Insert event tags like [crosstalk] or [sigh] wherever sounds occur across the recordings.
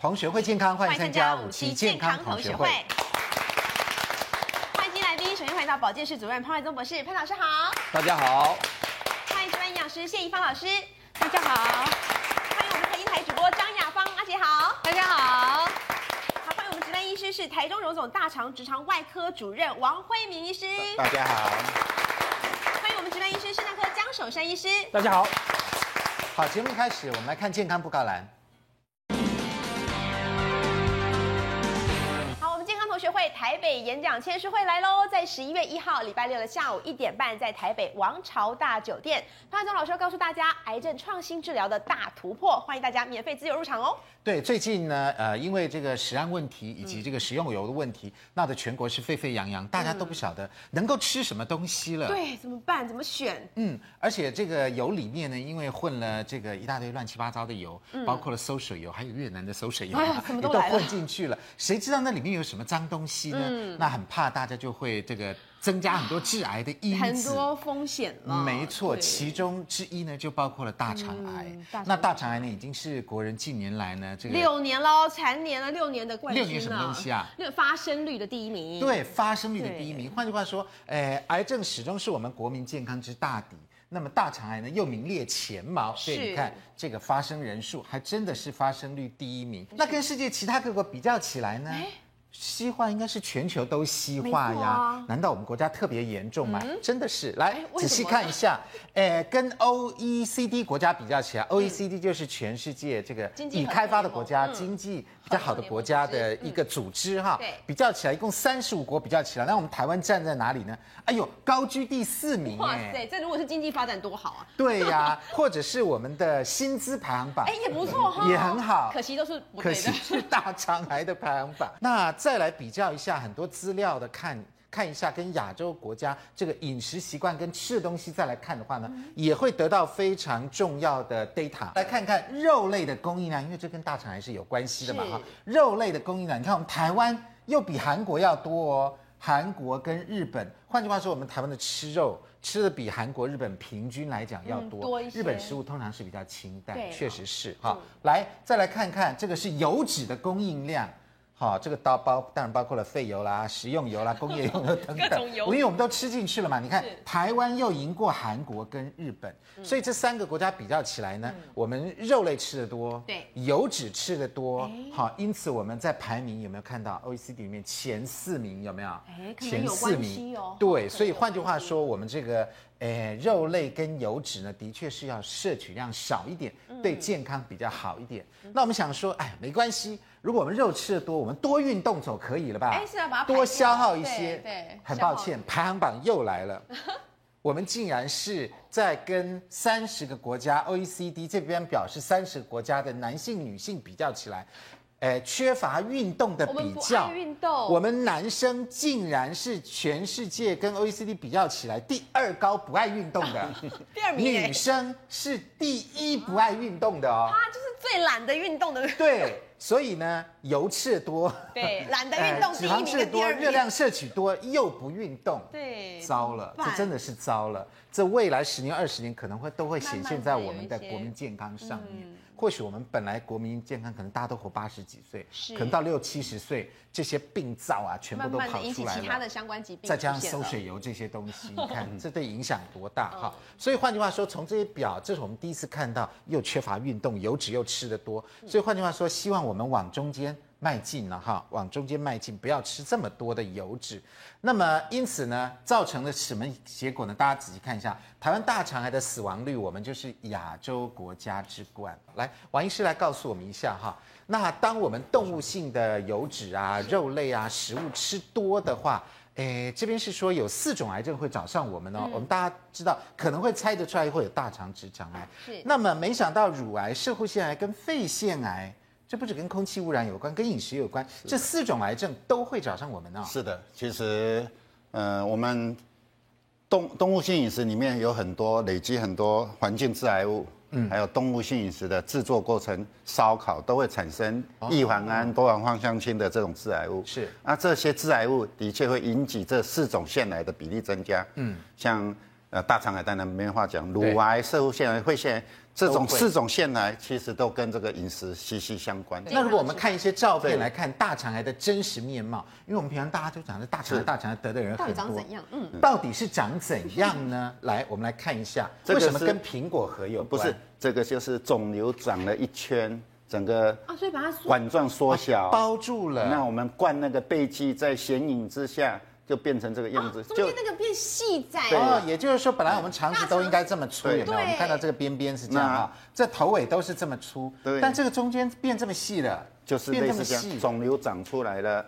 同学会健康，欢迎参加五期健康同学会。欢迎新来宾，首先欢迎到保健室主任潘怀宗博士，潘老师好。大家好。欢迎值班营养师谢宜芳老师，大家好。欢迎我们财经台主播张雅芳阿姐好，大家好。好，欢迎我们值班医师是台中荣总大肠直肠外科主任王辉明医师，大家好。欢迎我们值班医师肾脏科江守山医师，大家好。好，节目开始，我们来看健康布告栏。台北演讲签书会来喽，在十一月一号礼拜六的下午一点半，在台北王朝大酒店，潘总老师要告诉大家癌症创新治疗的大突破，欢迎大家免费自由入场哦。对，最近呢，呃，因为这个食安问题以及这个食用油的问题，闹得全国是沸沸扬扬，大家都不晓得能够吃什么东西了。对，怎么办？怎么选？嗯，而且这个油里面呢，因为混了这个一大堆乱七八糟的油，嗯、包括了馊水油，还有越南的馊水油，啊、也都混进去了。谁知道那里面有什么脏东西呢？嗯、那很怕大家就会这个。增加很多致癌的因子，很多风险了。没错，其中之一呢，就包括了大肠癌。嗯、大肠癌那大肠癌呢，已经是国人近年来呢这个六年喽，蝉联了六年的冠军。六年什么东西啊？那个发生率的第一名。对，发生率的第一名。换句话说，呃，癌症始终是我们国民健康之大敌。那么大肠癌呢，又名列前茅。所以你看，这个发生人数还真的是发生率第一名。那跟世界其他各国比较起来呢？西化应该是全球都西化呀？啊、难道我们国家特别严重吗？嗯、真的是，来仔细看一下，诶，跟 OECD 国家比较起来、嗯、，OECD 就是全世界这个已开发的国家经济比较好的国家的一个组织哈。比较起来，一共三十五国比较起来，那我们台湾站在哪里呢？哎呦，高居第四名哎！哇塞，这如果是经济发展多好啊！对呀，[laughs] 或者是我们的薪资排行榜，哎，也不错哈，也很好。可惜都是可惜是大肠癌的排行榜。那再来比较一下很多资料的看看一下，跟亚洲国家这个饮食习惯跟吃的东西再来看的话呢，也会得到非常重要的 data。来看看肉类的供应量，因为这跟大肠癌是有关系的嘛哈。肉类的供应量，你看我们台湾又比韩国要多哦，韩国跟日本，换句话说，我们台湾的吃肉吃的比韩国、日本平均来讲要多。多一些。日本食物通常是比较清淡，确实是哈。来，再来看看这个是油脂的供应量。好，这个刀包当然包括了废油啦、食用油啦、工业用油 [laughs] 等等，各种油，因为我们都吃进去了嘛。你看，台湾又赢过韩国跟日本，所以这三个国家比较起来呢，我们肉类吃的多，对，油脂吃的多，好，因此我们在排名有没有看到 OECD 里面前四名有没有？哎前四名哦。对，所以换句话说，我们这个。诶，肉类跟油脂呢，的确是要摄取量少一点，对健康比较好一点。嗯、那我们想说，哎，没关系，如果我们肉吃的多，我们多运动总可以了吧？哎，是啊把它多消耗一些。对，对很抱歉，排行榜又来了，[laughs] 我们竟然是在跟三十个国家 OECD 这边表示三十个国家的男性、女性比较起来。哎，缺乏运动的比较，我们，运动我们男生竟然是全世界跟 OECD 比较起来第二高不爱运动的，[laughs] 第二名。女生是第一不爱运动的哦，[laughs] 他就是最懒得运动的。[laughs] 对，所以呢，油吃多，对，懒得运动，脂肪吃的多，热量摄取多，又不运动，对，糟了，这真的是糟了。这未来十年、二十年可能会都会显现在我们的国民健康上面。嗯或许我们本来国民健康可能大家都活八十几岁，可能到六七十岁，这些病灶啊全部都跑出来了，慢慢引起其他的相关疾病，再加上收水油这些东西，[laughs] 你看这对影响多大哈？所以换句话说，从这些表，这是我们第一次看到又缺乏运动，油脂又吃得多，所以换句话说，希望我们往中间。迈进了哈，往中间迈进，不要吃这么多的油脂。那么因此呢，造成了什么结果呢？大家仔细看一下，台湾大肠癌的死亡率，我们就是亚洲国家之冠。来，王医师来告诉我们一下哈。那当我们动物性的油脂啊、肉类啊食物吃多的话，诶，这边是说有四种癌症会找上我们哦。我们大家知道，可能会猜得出来会有大肠直肠癌。是。那么没想到乳癌、射护腺癌跟肺腺癌。这不止跟空气污染有关，跟饮食有关。这四种癌症都会找上我们呢、哦。是的，其实，呃，我们动动物性饮食里面有很多累积很多环境致癌物，嗯，还有动物性饮食的制作过程，烧烤都会产生异环胺、多环芳香烃的这种致癌物。是，那这些致癌物的确会引起这四种腺癌的比例增加。嗯，像呃，大肠癌当然没话讲，乳癌、摄护腺癌、肺腺癌这种四种腺癌，其实都跟这个饮食息息相关。那如果我们看一些照片来看大肠癌的真实面貌，因为我们平常大家都讲的大肠癌、大肠癌得的人很多，长怎样？嗯，到底是长怎样呢？[laughs] 来，我们来看一下，为什么跟苹果核有关？不是，这个就是肿瘤长了一圈，整个啊，所以把它管状缩小，包住了。那我们灌那个钡剂在显影之下。就变成这个样子，中间那个变细窄哦，也就是说，本来我们肠子都应该这么粗，有没有？我们看到这个边边是这样啊，这头尾都是这么粗，对，但这个中间变这么细了，就是变这么细，肿瘤长出来了，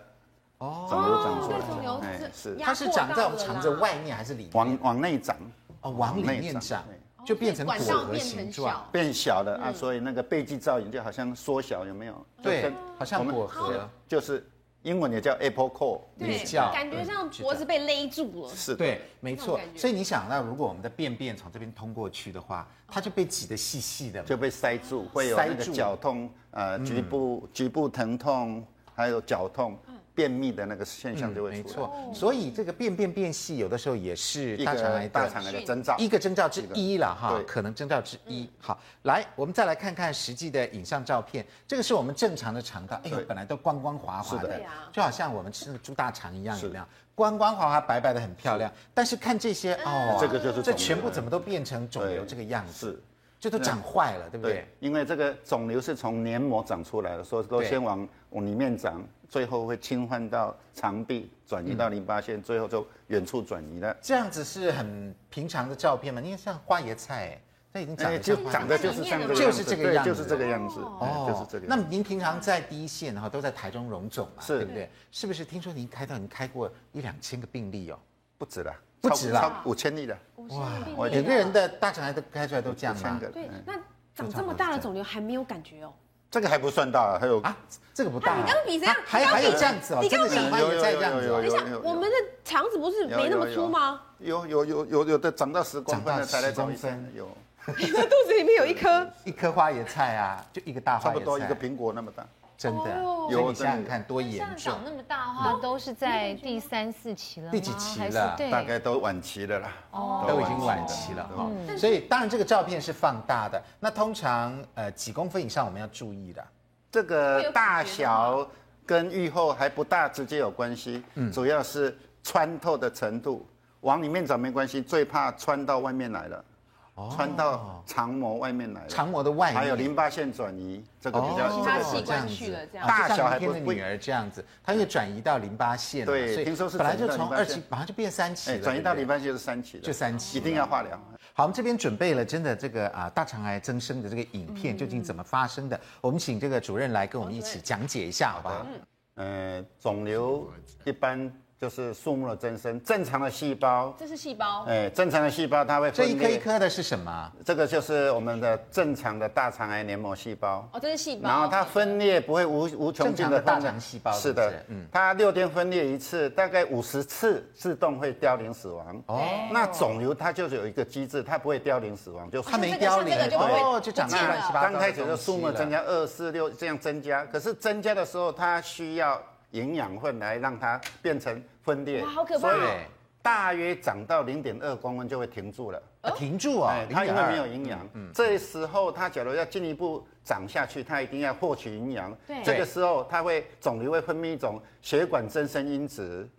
哦，肿瘤长出来了，哎，是，它是长在我们肠子外面还是里面？往往内长，哦，往里面长，就变成果核形状，变小。了啊，所以那个钡剂造影就好像缩小，有没有？对，好像果核，就是。英文也叫 Apple Core，对，叫感觉像脖子被勒住了。是，对，没错。所以你想，那如果我们的便便从这边通过去的话，它就被挤得细细的，就被塞住，会有那个绞痛，呃，局部局部疼痛，还有绞痛。便秘的那个现象就会出来，没错。所以这个便便变细，有的时候也是大肠癌大肠癌的征兆，一个征兆之一了哈，可能征兆之一。好，来，我们再来看看实际的影像照片。这个是我们正常的肠道，哎呦，本来都光光滑滑的，就好像我们吃的猪大肠一样，有没有？光光滑滑、白白的，很漂亮。但是看这些哦，这个就是这全部怎么都变成肿瘤这个样子，就都长坏了，对不对？因为这个肿瘤是从黏膜长出来的，所以都先往往里面长。最后会侵犯到肠壁，转移到淋巴腺，最后就远处转移了。这样子是很平常的照片嘛？因为像花椰菜，它已经长就长得就是像就是这个样子，就是这个样子，哦，就是这个。那您平常在第一线哈，都在台中荣总嘛，对不对？是不是？听说您开到，您开过一两千个病例哦，不止了，不止了，超五千例了。哇，每个人的大肠癌都开出来都这样吗？对，那长这么大的肿瘤还没有感觉哦。这个还不算大，还有啊，这个不大。你刚刚比谁？还还有这样子哦，真的像花椰菜这样子。等一下，我们的肠子不是没那么粗吗？有有有有有的长到十公分的才来找医生。有。你的肚子里面有一颗一颗花椰菜啊，就一个大花椰菜，差不多一个苹果那么大。真的，有你想想看多严重。长那么大的话，都是在第三四期了，第几期了？大概都晚期了啦。哦，都已经晚期了哈。所以当然这个照片是放大的。那通常呃几公分以上我们要注意的。这个大小跟愈后还不大直接有关系，嗯，主要是穿透的程度，往里面长没关系，最怕穿到外面来了。穿到肠膜外面来了，肠膜的外面。还有淋巴腺转移，这个比较其他器官去了，这样大小还不的女儿这样。子，它又转移到淋巴腺，对，听说是本来就从二期马上就变三期了，转移到淋巴腺是三期就三期，一定要化疗。好，我们这边准备了真的这个啊大肠癌增生的这个影片，究竟怎么发生的？我们请这个主任来跟我们一起讲解一下，好不好？嗯，肿瘤一般。就是树木的增生，正常的细胞，这是细胞，哎，正常的细胞它会分裂。这一颗一颗的是什么？这个就是我们的正常的大肠癌黏膜细胞。哦，这是细胞。然后它分裂不会无无穷尽的大肠细胞。是的，嗯，它六天分裂一次，大概五十次自动会凋零死亡。哦，那肿瘤它就是有一个机制，它不会凋零死亡，就它没凋零，哦，就长大乱七八糟。刚开始的数目增加二四六这样增加，可是增加的时候它需要营养分来让它变成。分裂，好可怕！所以大约长到零点二公分就会停住了，停住啊！它因为没有营养，这时候它假如要进一步长下去，它一定要获取营养。对，这个时候它会肿瘤会分泌一种血管增生因子，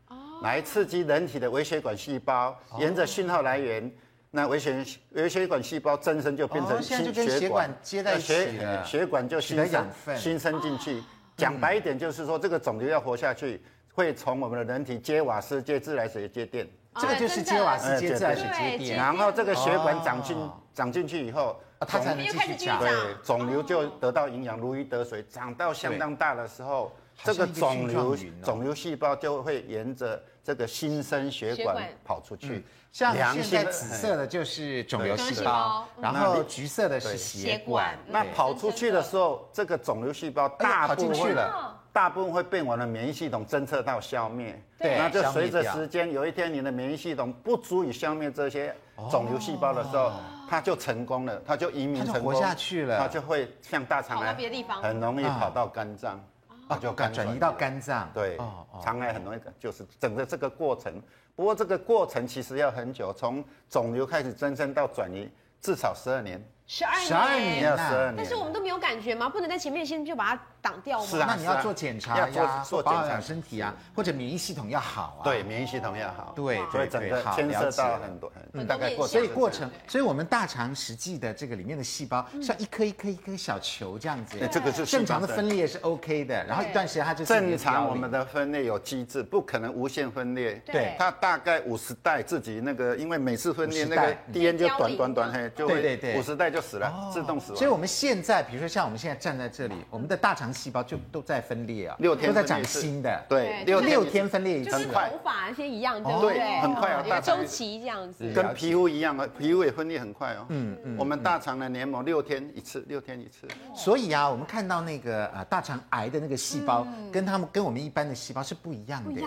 来刺激人体的微血管细胞，沿着讯号来源，那微血微血管细胞增生就变成新血管。接在血血管就新生新生进去。讲白一点就是说，这个肿瘤要活下去。会从我们的人体接瓦斯、接自来水、接电，这个就是接瓦斯、接自来水、接电。然后这个血管长进长进去以后，它才能继续长。对，肿瘤就得到营养，如鱼得水。长到相当大的时候，这个肿瘤肿瘤细胞就会沿着这个新生血管跑出去。像现在紫色的就是肿瘤细胞，然后橘色的是血管。那跑出去的时候，这个肿瘤细胞大部分去了。大部分会被我们的免疫系统侦测到消灭，对，那就随着时间，有一天你的免疫系统不足以消灭这些肿瘤细胞的时候，它就成功了，它就移民成功，活下去了，它就会像大肠癌，很容易跑到肝脏，啊。就肝转移到肝脏。对，哦哦，肠癌很容易，就是整个这个过程。不过这个过程其实要很久，从肿瘤开始增生到转移，至少十二年。十二年，十二年，要十二年。但是我们都没有感觉吗？不能在前面先就把它挡掉吗？是啊，那你要做检查呀，做保养身体啊，或者免疫系统要好啊。对，免疫系统要好。对，所以整个牵涉到很多，嗯，大概过，所以过程，所以我们大肠实际的这个里面的细胞像一颗一颗一颗小球这样子。这个是正常的分裂是 OK 的，然后一段时间它就正常。我们的分裂有机制，不可能无限分裂。对，它大概五十代自己那个，因为每次分裂那个 DNA 就短短短嘿，就会五十代就死了，自动。所以我们现在，比如说像我们现在站在这里，我们的大肠细胞就都在分裂啊，六天都在长新的，对，六六天分裂一次，就是头发那些一样，对不对？很快啊，大周期这样子，跟皮肤一样啊，皮肤也分裂很快哦。嗯嗯，我们大肠的黏膜六天一次，六天一次。所以啊，我们看到那个呃大肠癌的那个细胞，跟他们跟我们一般的细胞是不一样的，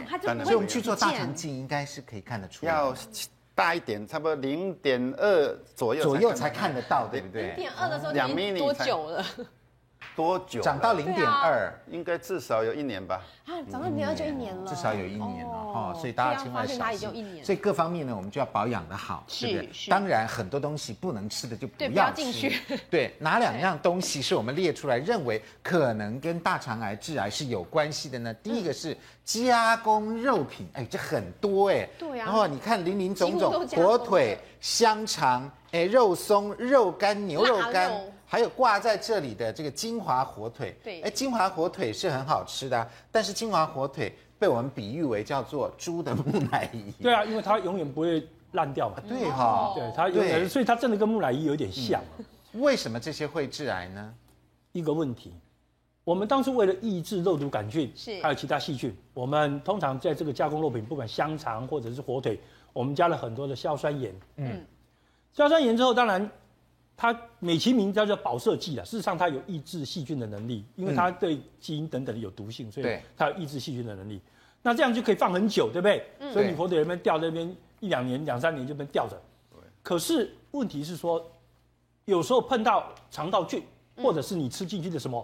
所以我们去做大肠镜应该是可以看得出来。大一点，差不多零点二左右，左右才看得到，对不对？零点二的时候，两米多久了？多久？长到零点二，应该至少有一年吧。啊，长到零点二就一年了，至少有一年了哈。所以大家千万小心。所以各方面呢，我们就要保养的好，对不对？当然，很多东西不能吃的就不要进去。[laughs] 对，哪两样东西是我们列出来认为可能跟大肠癌、致癌是有关系的呢？第一个是加工肉品，哎，这很多哎。对呀。然后你看林林总总，火腿、香肠、哎，肉松、肉干、牛肉干。还有挂在这里的这个金华火腿，对，哎，金华火腿是很好吃的，但是金华火腿被我们比喻为叫做猪的木乃伊。对啊，因为它永远不会烂掉嘛。对哈，对它永远，所以它真的跟木乃伊有点像。为什么这些会致癌呢？一个问题，我们当初为了抑制肉毒杆菌，是还有其他细菌，我们通常在这个加工肉品，不管香肠或者是火腿，我们加了很多的硝酸盐。嗯，硝酸盐之后，当然。它美其名叫做保色剂啊，事实上它有抑制细菌的能力，因为它对基因等等有毒性，所以它有抑制细菌的能力。那这样就可以放很久，对不对？所以你火腿那边吊在那边一两年、两三年就被吊着。可是问题是说，有时候碰到肠道菌，或者是你吃进去的什么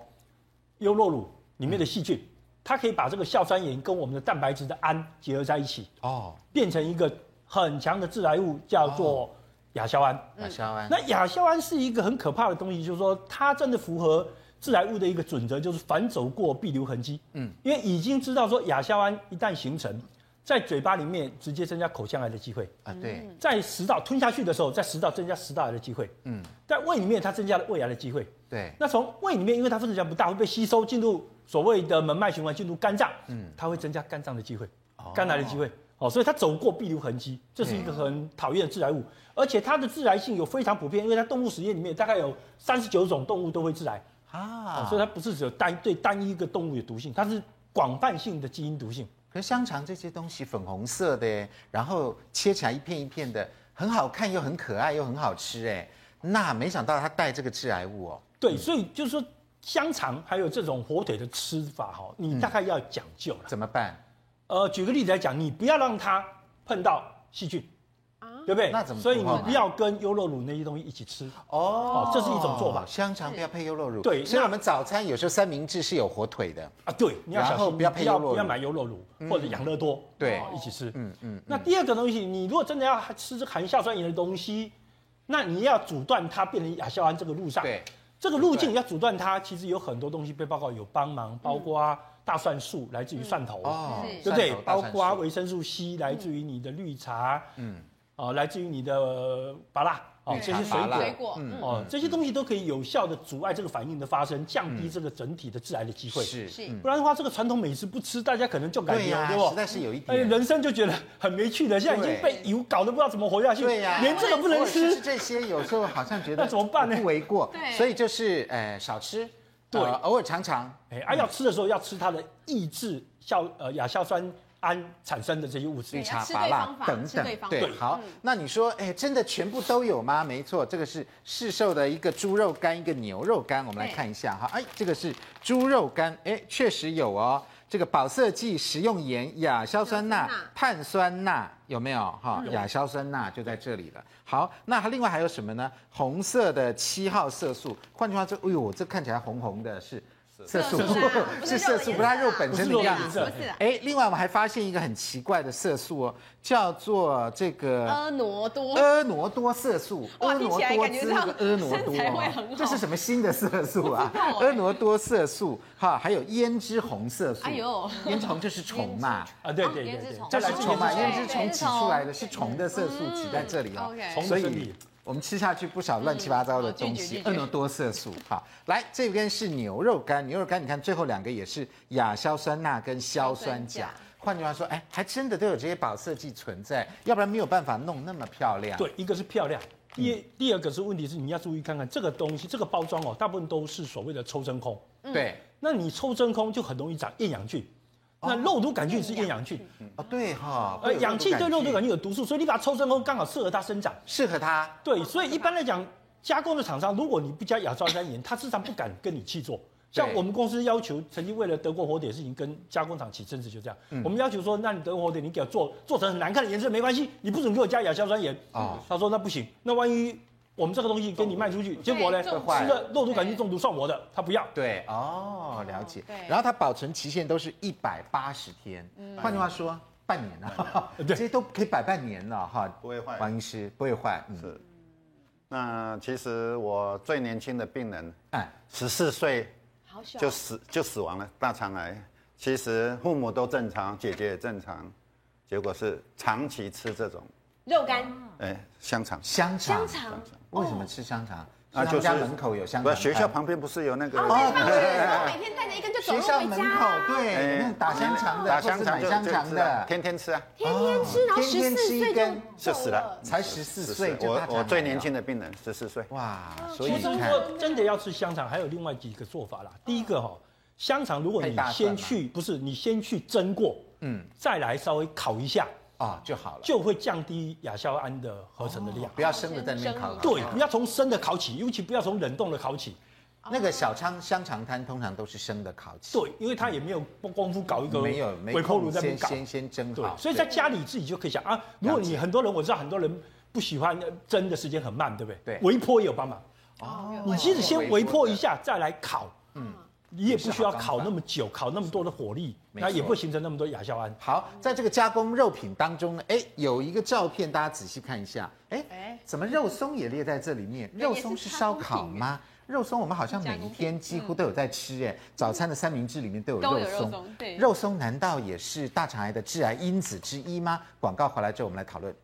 优酪乳里面的细菌，它可以把这个硝酸盐跟我们的蛋白质的氨结合在一起，哦，变成一个很强的致癌物，叫做。亚硝胺，亚硝胺，那亚硝胺是一个很可怕的东西，就是说它真的符合致癌物的一个准则，就是反走过必留痕迹。嗯，因为已经知道说亚硝胺一旦形成，在嘴巴里面直接增加口腔癌的机会啊。对，在食道吞下去的时候，在食道增加食道癌的机会。嗯，在胃里面它增加了胃癌的机会。对，那从胃里面，因为它分子量不大，会被吸收进入所谓的门脉循环进入肝脏。嗯，它会增加肝脏的机会，肝癌的机会。哦，所以它走过必留痕迹，这是一个很讨厌的致癌物。而且它的致癌性有非常普遍，因为它动物实验里面大概有三十九种动物都会致癌啊，所以它不是只有单对单一一个动物有毒性，它是广泛性的基因毒性。可是香肠这些东西粉红色的，然后切起来一片一片的，很好看又很可爱又很好吃哎，那没想到它带这个致癌物哦。对，所以就是说香肠还有这种火腿的吃法哈，你大概要讲究了。怎么办？呃，举个例子来讲，你不要让它碰到细菌。对不对？那怎么？所以你不要跟优酪乳那些东西一起吃哦。这是一种做法。香肠不要配优酪乳。对，所以我们早餐有时候三明治是有火腿的啊。对，你要小心，不要配优酪乳，不要买优酪乳或者养乐多。对，一起吃。嗯嗯。那第二个东西，你如果真的要吃含硝酸盐的东西，那你要阻断它变成亚硝胺这个路上。对。这个路径要阻断它，其实有很多东西被报告有帮忙，包括大蒜素来自于蒜头，对不对？包括维生素 C 来自于你的绿茶。嗯。哦，来自于你的芭乐哦，这些水果，哦，这些东西都可以有效的阻碍这个反应的发生，降低这个整体的致癌的机会。是是，不然的话，这个传统美食不吃，大家可能就感觉对不？实在是有一点，人生就觉得很没趣的，现在已经被油搞得不知道怎么活下去。对呀，连这个不能吃，这些有时候好像觉得 [laughs] 那怎么办呢？不为过，对所以就是呃少吃，对，偶尔尝尝。哎，啊，要吃的时候要吃它的抑制硝呃亚硝酸。胺产生的这些物质，绿茶、芭乐等等，对，好，那你说，哎，真的全部都有吗？没错，这个是市售的一个猪肉干，一个牛肉干，我们来看一下哈，哎，这个是猪肉干，哎，确实有哦，这个保色剂、食用盐、亚硝酸钠、碳酸钠有没有？哈，亚硝酸钠就在这里了。好，那它另外还有什么呢？红色的七号色素，换句话说，哎呦，这看起来红红的，是。色素。是是色素，不是它肉本身的样子。哎，另外我们还发现一个很奇怪的色素哦，叫做这个婀娜多，婀娜多色素，哇婀娜听起来多感觉上姿那个婀娜多 [laughs] 这是什么新的色素啊？婀娜多色素哈，还有胭脂红色素。哎呦。胭脂红就是虫嘛，啊，对对对这是虫嘛，胭脂虫。挤出来的是虫的色素挤在这里哦。所以。我们吃下去不少乱七八糟的东西，嗯好拒绝拒绝婀娜多色素。好，来这边是牛肉干，牛肉干你看最后两个也是亚硝酸钠跟硝酸钾。换句话说，哎，还真的都有这些保色剂存在，要不然没有办法弄那么漂亮。对，一个是漂亮，第二第二个是问题是你要注意看看这个东西，这个包装哦，大部分都是所谓的抽真空。对，那你抽真空就很容易长厌氧菌。那肉毒杆菌是厌氧菌，啊对哈，呃，氧气对肉毒杆菌菌有毒素，所以你把它抽真空刚好适合它生长。适合它。对，所以一般来讲，加工的厂商，如果你不加亚硝酸盐，他时常不敢跟你去做。像我们公司要求，曾经为了德国火腿的事情跟加工厂起争执，就这样。我们要求说，那你德国火腿你给我做做成很难看的颜色没关系，你不准给我加亚硝酸盐。哦他说那不行，那万一我们这个东西给你卖出去，结果呢，吃了肉毒杆菌中毒算我的，他不要。对哦，了解。对。然后它保存期限都是一百八十天，换句话说，半年了，[laughs] 对。这些都可以摆半年了哈，不会坏王医师不会坏，嗯，是。那其实我最年轻的病人，哎，十四岁好小。就死就死亡了，大肠癌。其实父母都正常，姐姐也正常，结果是长期吃这种，肉干，哎，香肠。香肠，香肠为什么吃香肠？啊是他们家门口有香肠，不是学校旁边不是有那个？哦，对，然后每天带着一根就走学校路回门口家，对，打香肠的，打香肠香肠的，天天吃啊，天天吃，然后十天天四岁吃一根。就死了，才十四岁就我我最年轻的病人十四岁。哇，所以其实你看，说真的要吃香肠，还有另外几个做法啦。第一个哈、香肠如果你先去，不是你先去蒸过，嗯，再来稍微烤一下，哦就好了，就会降低亚硝胺的合成的量。不要生的在那边烤，对，不要从生的烤起，尤其不要从冷冻的烤起。那个小仓香肠摊通常都是生的烤起，对，因为它也没有功夫搞一个没有没微波炉在那边搞。先先先蒸对好，，所以在家里自己就可以想啊，如果你很多人，我知道很多人不喜欢蒸的时间很慢，对不对？对微波也有帮忙。哦你其实先微波一下，再来烤，嗯你也不需要烤那么久，烤那么多的火力，没错那也不会形成那么多亚硝胺。好，在这个加工肉品当中呢，哎，有一个照片，大家仔细看一下，哎哎，怎么肉松也列在这里面？肉松是烧烤吗？肉松我们好像每一天几乎都有在吃，哎，早餐的三明治里面都有肉松，对肉松难道也是大肠癌的致癌因子之一吗？广告回来之后，我们来讨论。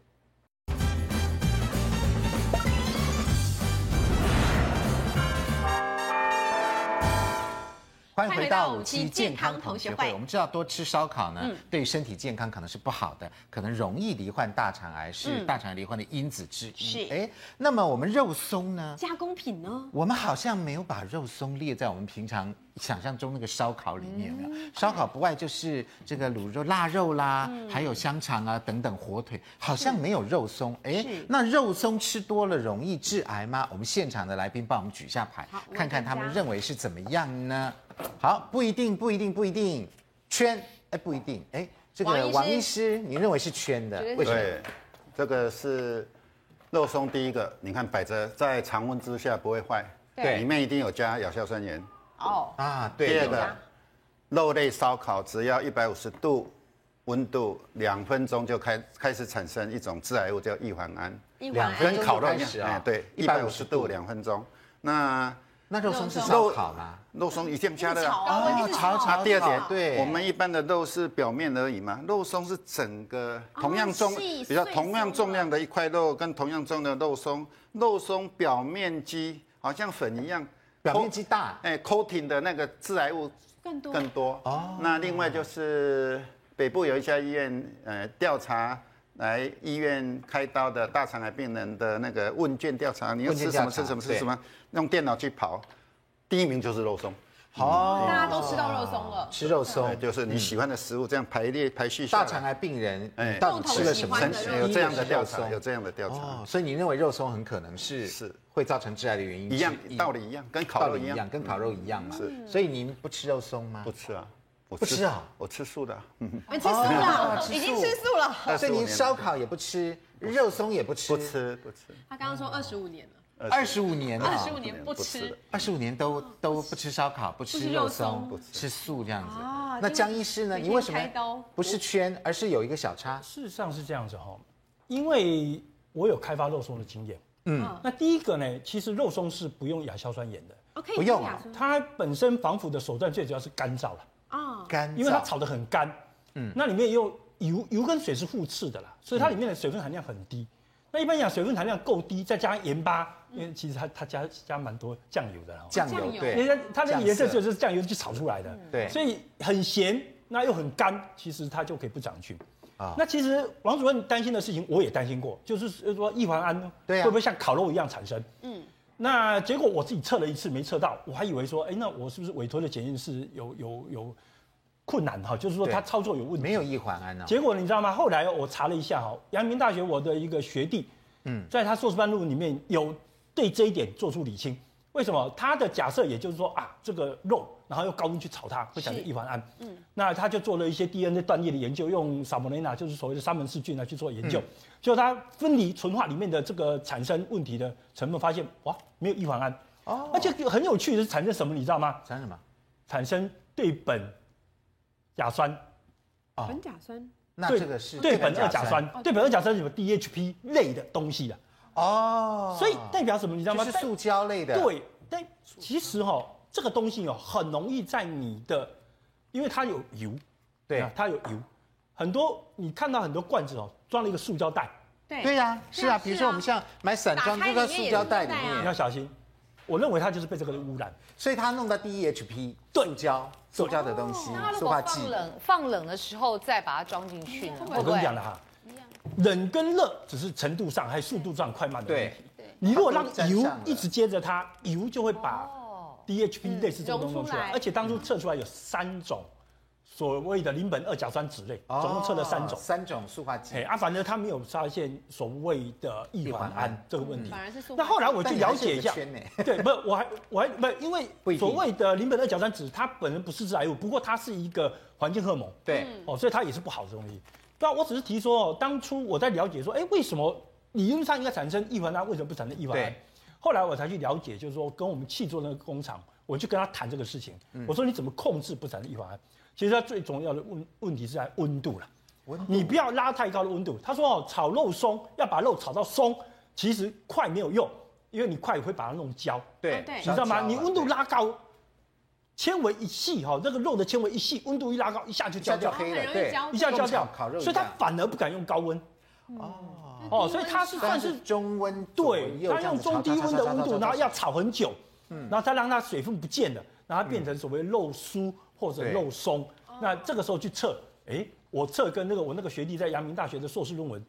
欢迎回到五期健康同学会。我们知道多吃烧烤呢，对身体健康可能是不好的，可能容易罹患大肠癌，是大肠癌罹患的因子之一。是哎，那么我们肉松呢？加工品呢？我们好像没有把肉松列在我们平常想象中那个烧烤里面，有没有？烧烤不外就是这个卤肉、腊肉啦，还有香肠啊等等火腿，好像没有肉松。哎，那肉松吃多了容易致癌吗？我们现场的来宾帮我们举一下牌，看看他们认为是怎么样呢？好，不一定，不一定，不一定，圈，哎，不一定，哎，这个王医师，你认为是圈的，为什么？这个是肉松，第一个，你看摆着在常温之下不会坏，对里面一定有加亚硝酸盐。哦，啊，对。第二个，肉类烧烤只要一百五十度温度，两分钟就开开始产生一种致癌物，叫异环胺，两分钟跟烤肉一样，就开始啊哎，对，一百五十度两分钟。那那肉松是烧烤吗？肉松一定加的。啊，炒炒第二点，对。我们一般的肉是表面而已嘛，肉松是整个同样重，比较同样重量的一块肉跟同样重的肉松，肉松表面积好像粉一样，表面积大，哎，coating 的那个致癌物更多。更多。哦，那另外就是北部有一家医院，呃，调查来医院开刀的大肠癌病人的那个问卷调查，你要吃什么吃什么吃什么，用电脑去跑，第一名就是肉松。哦，大家都吃到肉松了，吃肉松，就是你喜欢的食物，这样排列排序。大肠癌病人，哎。到底吃了什么？共同喜欢的有这样的调查，有这样的调查。哦，，所以你认为肉松很可能是是。会造成致癌的原因一？样道理一样，跟烤肉一样，一样，跟烤肉一样嘛。是，所以您不吃肉松吗？不？吃啊，我不吃啊我吃素的啊，嗯你吃素了，[laughs] 吃素已经吃素了。所以您烧烤也不吃，肉松也不吃，不吃不吃。他刚刚说二十五年了，二十五年了，二十五年不吃，二十五年都都不吃烧烤，不吃肉松，不吃吃素这样子。那江医师呢？你为什么不是圈，而是有一个小叉？事实上是这样子哈，因为我有开发肉松的经验。嗯，那第一个呢，其实肉松是不用亚硝酸盐的。OK，不用啊。它本身防腐的手段最主要是干燥了啊，干，因为它炒得很干。嗯，那里面用油，油跟水是互斥的啦，所以它里面的水分含量很低。那一般讲水分含量够低，再加上盐巴，因为其实它它加加蛮多酱油的。酱油对，因为它的颜色就是酱油去炒出来的。对，所以很咸，那又很干，其实它就可以不长菌。啊，那其实王主任担心的事情，我也担心过，就是说异环胺会不会像烤肉一样产生？嗯，那结果我自己测了一次没测到，我还以为说，哎，那我是不是委托的检验室有有有困难哈？就是说他操作有问题。没有一环安呢？结果你知道吗？后来我查了一下哈，阳明大学我的一个学弟，嗯，在他硕士班论文里面有对这一点做出理清。为什么？他的假设也就是说啊，这个肉。然后用高温去炒它，会产生异环胺。嗯，那他就做了一些 DNA 断裂的研究，用萨摩雷纳，就是所谓的沙门氏菌来去做研究。就他分离纯化里面的这个产生问题的成分，发现哇，没有异环胺。哦，而且很有趣的是产生什么，你知道吗？产生什么？产生对苯甲酸啊。苯甲酸？那这个是对苯二甲酸。对苯二甲酸是什么？DHP 类的东西的。哦，所以代表什么？你知道吗？是塑胶类的。对，但其实哈。这个东西哦，很容易在你的，因为它有油，对，它有油，很多你看到很多罐子哦，装了一个塑胶袋，对，对呀，是啊，比如说我们像买散装就在塑胶袋里面，你要小心。我认为它就是被这个污染，所以它弄到 DEHP 塑胶塑胶的东西，塑化剂。放冷放冷的时候再把它装进去呢？我跟你讲的哈，冷跟热只是程度上还有速度上快慢的问题。对，你如果让油一直接着它，油就会把。DHP 类似这种东西出来，而且当初测出来有三种所谓的邻苯二甲酸酯类，总共测了三种，三种塑化剂。哎啊，反正他没有发现所谓的异环胺这个问题。反而是那后来我去了解一下，对，不，我还我还不，因为所谓的邻苯二甲酸酯，它本身不是致癌物，不过它是一个环境荷尔蒙，对，哦，所以它也是不好的东西。那我只是提说哦，当初我在了解说，哎，为什么理论上应该产生异环胺，为什么不产生异环胺？后来我才去了解，就是说跟我们契作那个工厂，我去跟他谈这个事情。我说你怎么控制不产生异环胺？其实它最重要的问问题是在温度了。温度，你不要拉太高的温度。他说哦，炒肉松要把肉炒到松，其实快没有用，因为你快会把它弄焦。对，你知道吗？你温度拉高，纤维一细哈，那个肉的纤维一细，温度一拉高，一下就焦掉，黑了，对，一下焦掉。所以它反而不敢用高温。哦。哦，所以它是算是中温，对，它用中低温的温度，然后要炒很久，嗯，然后再让它水分不见了，然后变成所谓肉酥或者肉松。那这个时候去测，哎，我测跟那个我那个学弟在阳明大学的硕士论文，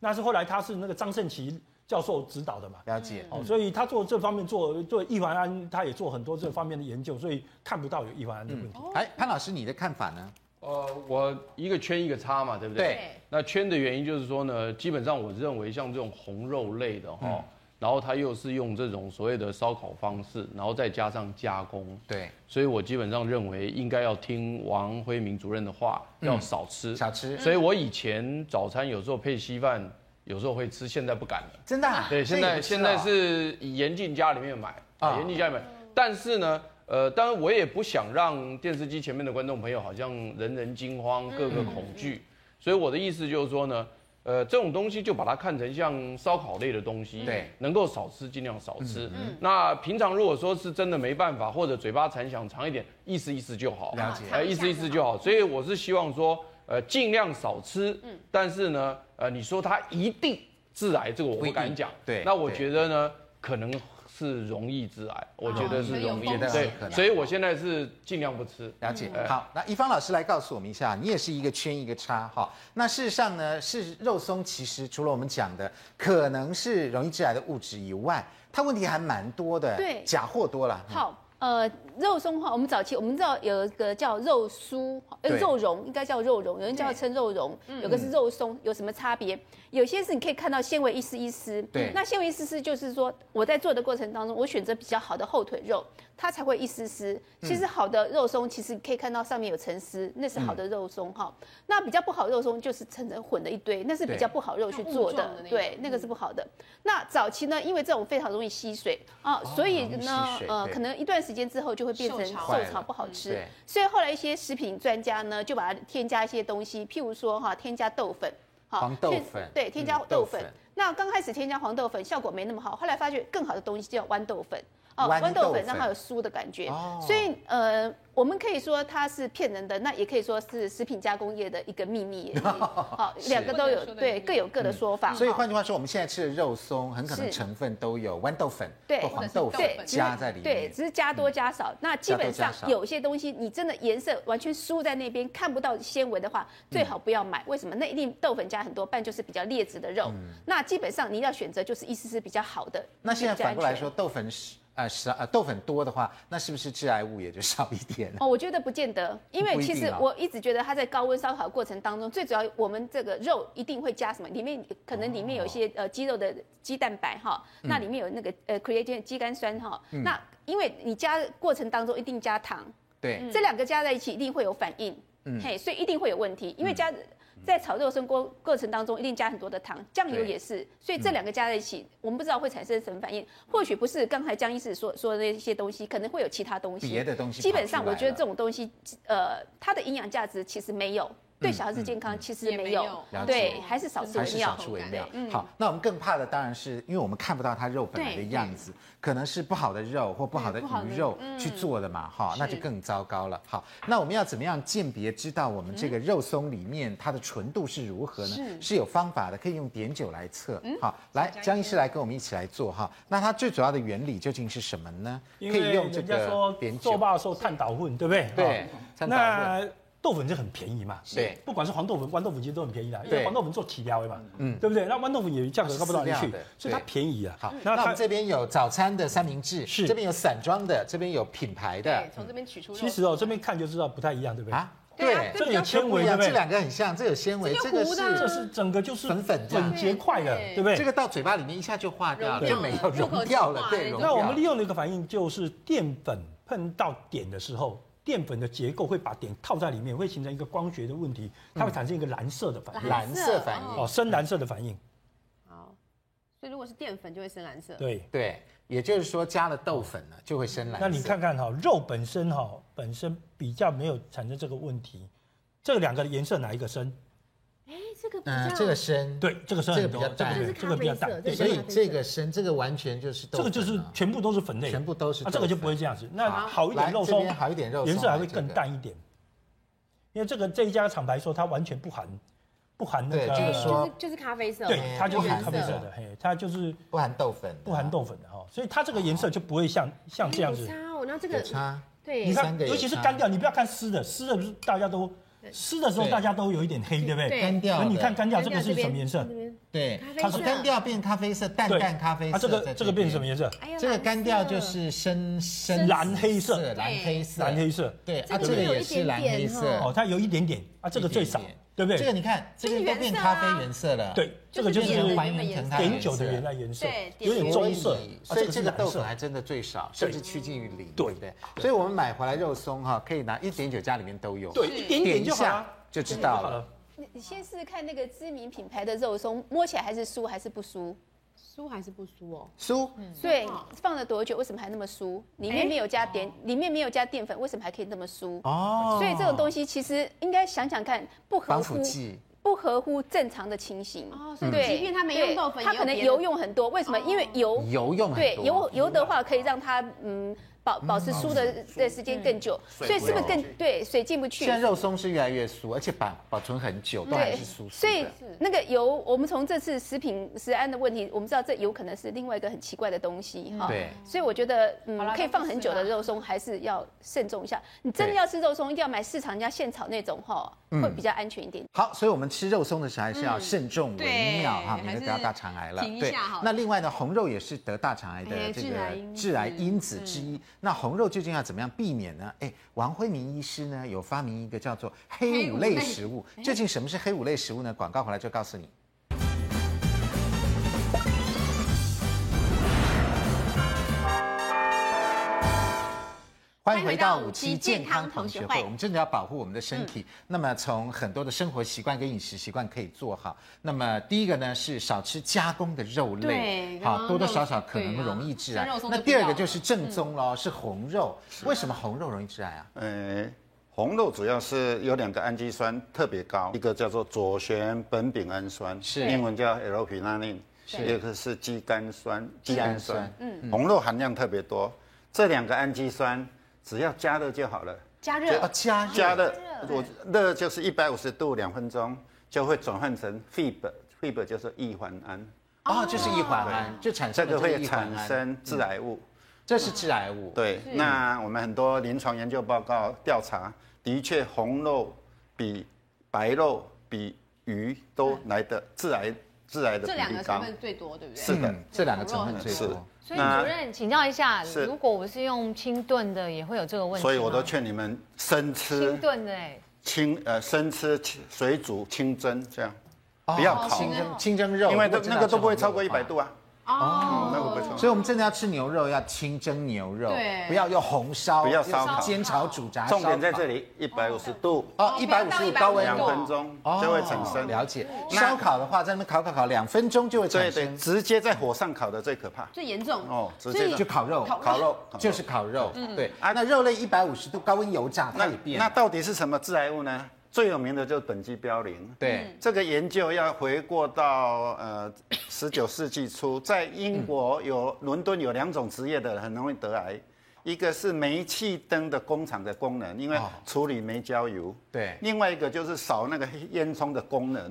那是后来他是那个张胜奇教授指导的嘛，了解。哦，所以他做这方面做做异环胺，他也做很多这方面的研究，所以看不到有异环胺的问题。哎，潘老师，你的看法呢？呃，我一个圈一个叉嘛，对不对？对。那圈的原因就是说呢，基本上我认为像这种红肉类的哈，嗯、然后它又是用这种所谓的烧烤方式，然后再加上加工，对。所以我基本上认为应该要听王辉明主任的话，要少吃，少吃。所以我以前早餐有时候配稀饭，有时候会吃，现在不敢了。真的、啊？对，现在现在是以严禁家里面买啊，严禁家里面。但是呢。呃，当然我也不想让电视机前面的观众朋友好像人人惊慌，个个恐惧，嗯、所以我的意思就是说呢，呃，这种东西就把它看成像烧烤类的东西，对，能够少吃尽量少吃。嗯、那平常如果说是真的没办法，或者嘴巴馋想尝一点，意思意思就好，了解，呃，意思意思就好。所以我是希望说，呃，尽量少吃。嗯，但是呢，呃，你说它一定致癌，这个我不敢讲。对，那我觉得呢，可能。是容易致癌，我觉得是容易的，对，所以我现在是尽量不吃。了解。好，那一芳老师来告诉我们一下，你也是一个圈一个叉哈。那事实上呢，是肉松其实除了我们讲的可能是容易致癌的物质以外，它问题还蛮多的，对，假货多了。好。呃，肉松的话，我们早期我们知道有一个叫肉酥，呃，肉蓉应该叫肉蓉，有人叫称肉蓉，有个是肉松，有什么差别？有些是你可以看到纤维一丝一丝，对，那纤维一丝丝就是说我在做的过程当中，我选择比较好的后腿肉，它才会一丝丝。其实好的肉松，其实可以看到上面有层丝，那是好的肉松哈。那比较不好肉松就是层层混的一堆，那是比较不好肉去做的，对，那个是不好的。那早期呢，因为这种非常容易吸水啊，所以呢，呃，可能一段时间之后就会变成受潮不好吃。所以后来一些食品专家呢，就把它添加一些东西，譬如说哈，添加豆粉，黄豆粉，对，添加豆粉。那刚开始添加黄豆粉效果没那么好，后来发觉更好的东西叫豌豆粉。哦，豌豆粉让它有酥的感觉，哦、所以呃，我们可以说它是骗人的，那也可以说是食品加工业的一个秘密。[laughs] 好，两个都有，对，各有各的说法。所以换句话说，我们现在吃的肉松很可能成分都有豌豆粉对黄豆粉加在里面，对，只是加多加少。那基本上有些东西你真的颜色完全输在那边看不到纤维的话，最好不要买。为什么？那一定豆粉加很多，半就是比较劣质的肉。那基本上你要选择就是意思是比较好的。那现在反过来说，豆粉是。呃，是呃，豆粉多的话，那是不是致癌物也就少一点？哦，我觉得不见得，因为其实我一直觉得它在高温烧烤过程当中，最主要我们这个肉一定会加什么？里面可能里面有一些呃鸡肉的鸡蛋白哈，那里面有那个呃 creatine 肌酐酸哈，那因为你加过程当中一定加糖，对，这两个加在一起一定会有反应，嗯，嘿，所以一定会有问题，因为加。在炒肉生过过程当中，一定加很多的糖，酱油也是，所以这两个加在一起，我们不知道会产生什么反应。或许不是刚才江医师说说的那些东西，可能会有其他东西。别的东西。基本上，我觉得这种东西，呃，它的营养价值其实没有。对小孩子健康其实没有，对，还是少吃为妙。好，那我们更怕的当然是因为我们看不到它肉本来的样子，可能是不好的肉或不好的鱼肉去做的嘛，哈，那就更糟糕了。好，那我们要怎么样鉴别知道我们这个肉松里面它的纯度是如何呢？是有方法的，可以用碘酒来测。好，来江医师来跟我们一起来做哈。那它最主要的原理究竟是什么呢？可以用这个碘酒。做爸说碳导混，对不对？对，那。豆粉就很便宜嘛，对，不管是黄豆粉、豌豆粉，其实都很便宜的，因为黄豆粉做起料的嘛，嗯，对不对？那豌豆粉也价格高不到哪里去，所以它便宜啊。好，那我们这边有早餐的三明治，是。这边有散装的，这边有品牌的，从这边取出。其实哦，这边看就知道不太一样，对不对？啊，对，这个有纤维，这两个很像，这有纤维，这个是这是整个就是粉粉很结块的，对。不对？这个到嘴巴里面一下就化掉了，就没有融掉了，对。那我们利用的一个反应就是淀粉碰到碘的时候。淀粉的结构会把碘套在里面，会形成一个光学的问题，它会产生一个蓝色的反应，蓝色反应哦，深蓝色的反应。好，所以如果是淀粉就会深蓝色。对对，也就是说加了豆粉呢就会深蓝色。那你看看哈，肉本身哈本身比较没有产生这个问题，这两个颜色哪一个深？哎，这个嗯，这个深，对，这个深，这个比较淡，这个比较淡，所以这个深，这个完全就是豆，这个就是全部都是粉类，全部都是，啊，这个就不会这样子。那好一点肉松，好一点肉松，颜色还会更淡一点，因为这个这一家厂牌说它完全不含，不含那个，就是说就是咖啡色，对，它就是咖啡色的，嘿，它就是不含豆粉，不含豆粉的哈，所以它这个颜色就不会像像这样子。差哦，那这个差，对，你看，尤其是干掉，你不要看湿的，湿的不是大家都。湿的时候大家都有一点黑，对不对？干掉。你看干掉这个是什么颜色？对，它是干掉变咖啡色，淡淡咖啡色。它这个这个变什么颜色？这个干掉就是深深蓝黑色，蓝黑色，蓝黑色。对，啊，这个也是蓝黑色。哦，它有一点点啊，这个最少。对不对？这个你看，这个都变咖啡颜色了。对，这个就是碘酒的原来颜色，有点棕色。所以这个豆粉还真的最少，甚至趋近于零。对不对？所以我们买回来肉松哈，可以拿一点酒家里面都有。对，一点点就好，就知道了。你你先试试看那个知名品牌的肉松，摸起来还是酥还是不酥？酥还是不酥哦？酥，对，放了多久？为什么还那么酥？里面没有加点，里面没有加淀粉，为什么还可以那么酥？哦，所以这种东西其实应该想想看，不合乎不合乎正常的情形。哦，所以即便他没用豆粉，它可能油用很多。为什么？因为油油用很多。对，油油的话可以让它嗯。保保持酥的的时间更久，所以是不是更对水进不去？现在肉松是越来越酥，而且保保存很久都还是酥。所以那个油，我们从这次食品食安的问题，我们知道这有可能是另外一个很奇怪的东西哈。对。所以我觉得，嗯，可以放很久的肉松还是要慎重一下。你真的要吃肉松，一定要买市场人家现炒那种哈，会比较安全一点。好，所以我们吃肉松的时候还是要慎重为妙哈，免得得到大肠癌了。对。那另外呢，红肉也是得大肠癌的这个致癌因子之一。那红肉究竟要怎么样避免呢？哎，王辉明医师呢有发明一个叫做黑五类食物。究竟什么是黑五类食物呢？广告回来就告诉你。欢迎回到五期健康同学会。我们真的要保护我们的身体。嗯、那么从很多的生活习惯跟饮食习惯可以做好。那么第一个呢是少吃加工的肉类，好多多少少可能容易致癌。那第二个就是正宗喽，嗯、是红肉。为什么红肉容易致癌啊？呃，红肉主要是有两个氨基酸特别高，一个叫做左旋苯丙氨酸，是英文叫 L-phenylene，是一个是肌酐酸，肌氨酸。嗯，红肉含量特别多，这两个氨基酸。只要加热就好了，加热。啊，加热，加热，我热就是一百五十度两分钟，就会转换成 Fib，Fib 就是异环胺，哦，就是异环胺，就产生这个会产生致癌物，这是致癌物。对，那我们很多临床研究报告调查，的确红肉比白肉比鱼都来的致癌致癌的这两个成分最多，对不对？是的，这两个成分最多。所以主任，请教一下，如果我是用清炖的，也会有这个问题。所以我都劝你们生吃。清炖的哎。清呃生吃水煮清蒸这样，不要烤。清蒸清蒸肉，因为那个都不会超过一百度啊。哦，那个不错。所以，我们真的要吃牛肉，要清蒸牛肉，对，不要用红烧，不要烧烤、煎炒煮炸。重点在这里，一百五十度哦，一百五十度高温两分钟就会产生。了解。烧烤的话，在那边烤烤烤两分钟就会产生。对对，直接在火上烤的最可怕，最严重哦。直接就烤肉，烤肉 [laughs] 就是烤肉。对啊，那肉类一百五十度高温油炸，那也变。那到底是什么致癌物呢？最有名的就是苯基嘌呤。对，这个研究要回过到呃十九世纪初，在英国有伦敦有两种职业的人很容易得癌，一个是煤气灯的工厂的工人，因为处理煤焦油。对。另外一个就是扫那个烟囱的工人，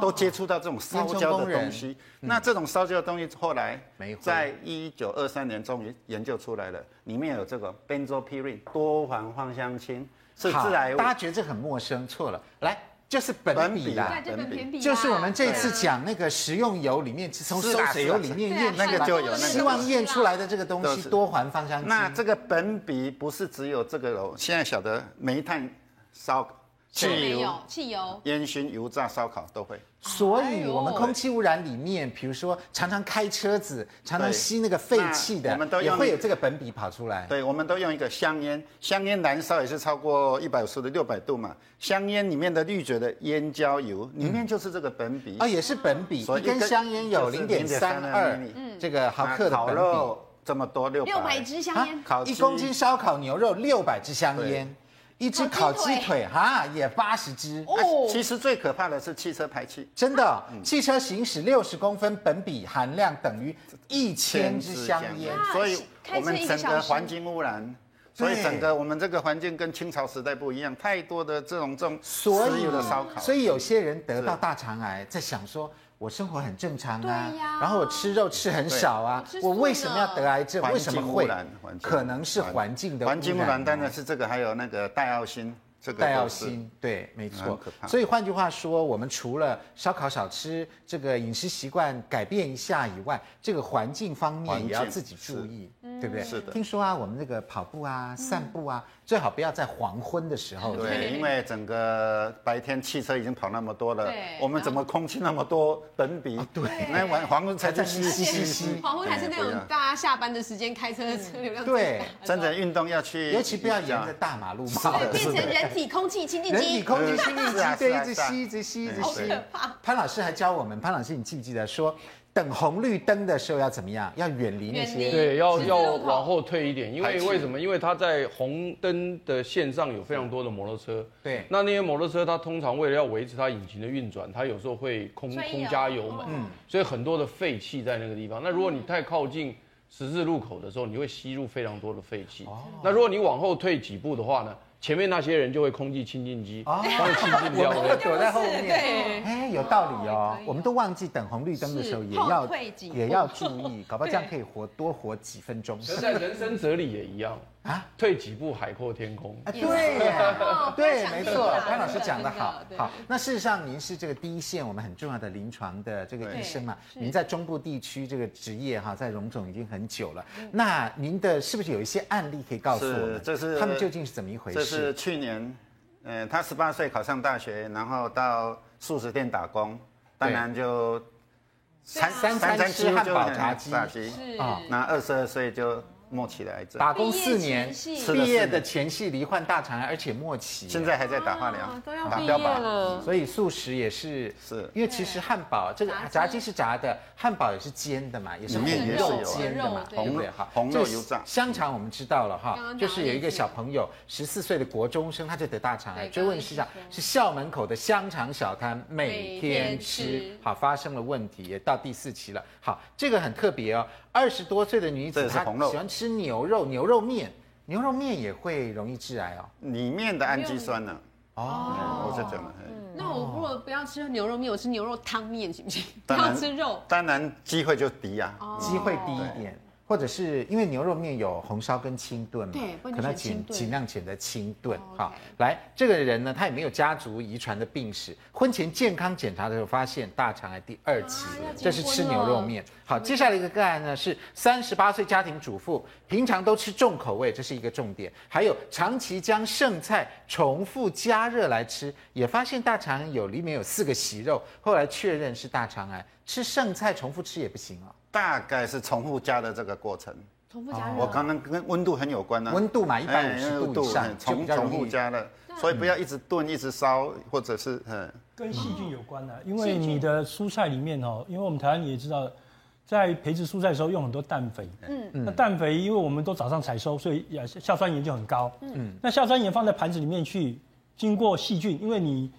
都接触到这种烧焦的东西。那这种烧焦的东西后来在一九二三年终于研究出来了，里面有这个 benzopyrene 多环芳香烃。是大家觉得这很陌生，错了。来，就是本笔啦，苯比，就是我们这次讲那个食用油里面，从收水油里面验那个就有，希望验出来的这个东西多环芳香烃。那这个苯比不是只有这个哦，现在晓得煤炭烧。汽油、汽油、烟熏、油炸、烧烤都会。所以，我们空气污染里面，比如说常常开车子，常常吸那个废气的，我们都也会有这个苯比跑出来。对，我们都用一个香烟，香烟燃烧也是超过一百五十度、六百度嘛。香烟里面的滤嘴的烟焦油里面就是这个苯比啊，也是苯比。所以一根香烟有零点三二，这个毫克的苯比。这么多六六百支香烟，一公斤烧烤牛肉六百支香烟。一只烤鸡腿哈也八十只哦。其实最可怕的是汽车排气，真的，汽车行驶六十公分，苯比含量等于一千支香烟。所以我们整个环境污染，所以整个我们这个环境跟清朝时代不一样，太多的这种这种所有的烧烤。所以有些人得到大肠癌，在想说。我生活很正常啊，然后我吃肉吃很少啊，我为什么要得癌症？为什么会？可能是环境的环境污染，当然是这个，还有那个戴奥辛。戴奥辛，对，没错。所以换句话说，我们除了烧烤少吃，这个饮食习惯改变一下以外，这个环境方面也要自己注意，对不对？是的。听说啊，我们那个跑步啊、散步啊，最好不要在黄昏的时候。对，因为整个白天汽车已经跑那么多了，我们怎么空气那么多等比？对，那晚黄昏才在吸吸吸吸。黄昏还是那种大家下班的时间，开车的车流量。对，真的运动要去，尤其不要沿着大马路跑。变成人。体空气清净机，人体空气清净机，对，一直吸，一直吸，一直吸。潘老师还教我们，潘老师，你记不记得说，等红绿灯的时候要怎么样？要远离那些，对，要要往后退一点，因为为什么？因为它在红灯的线上有非常多的摩托车，对，那那些摩托车它通常为了要维持它引擎的运转，它有时候会空空加油门，嗯，所以很多的废气在那个地方。那如果你太靠近十字路口的时候，你会吸入非常多的废气。那如果你往后退几步的话呢？前面那些人就会空气清净机帮你清净掉，躲在后面。哎，有道理哦。我们都忘记等红绿灯的时候也要也要注意，搞不好这样可以活多活几分钟。在人生哲理也一样。啊，退几步海阔天空啊！对，对，没错，潘老师讲的好。好，那事实上您是这个第一线我们很重要的临床的这个医生嘛？您在中部地区这个职业哈，在荣总已经很久了。那您的是不是有一些案例可以告诉我们？这是他们究竟是怎么一回事？这是去年，呃，他十八岁考上大学，然后到素食店打工，当然就三三餐吃汉堡炸鸡，啊，那二十二岁就。末期的癌症。打工四年，毕业的前夕罹患大肠癌，而且末期，现在还在打化疗，啊、都要打标靶了。所以素食也是，是。因为其实汉堡这个炸鸡是炸的，汉堡也是煎的嘛，也是红肉煎的嘛，对。不对？哈，红肉油炸。香肠我们知道了哈，就是有一个小朋友十四岁的国中生，他就得大肠癌，追问事项是校门口的香肠小摊每天吃，好发生了问题，也到第四期了。好，这个很特别哦。二十多岁的女子，她喜欢吃牛肉，牛肉面，牛肉面也会容易致癌哦。里面的氨基酸呢？哦，我是讲了。那我如果不要吃牛肉面，我吃牛肉汤面行不行？[laughs] 不要吃肉，当然机会就低啊，机会低一点。或者是因为牛肉面有红烧跟清炖嘛，对，可能尽尽量选择清炖。好，来，这个人呢，他也没有家族遗传的病史，婚前健康检查的时候发现大肠癌第二期，这是吃牛肉面。好，接下来一个个案呢是三十八岁家庭主妇，平常都吃重口味，这是一个重点。还有长期将剩菜重复加热来吃，也发现大肠有里面有四个息肉，后来确认是大肠癌。吃剩菜重复吃也不行啊。大概是重复加的这个过程，重复加热。我刚刚跟温度很有关呢，温度嘛，一百五十度以上，重重复加热，所以不要一直炖一直烧，或者是嗯，跟细菌有关的，因为你的蔬菜里面哦，因为我们台湾也知道，在培植蔬菜的时候用很多氮肥，嗯。嗯，那氮肥因为我们都早上采收，所以亚硝酸盐就很高，嗯，那硝酸盐放在盘子里面去，经过细菌，因为你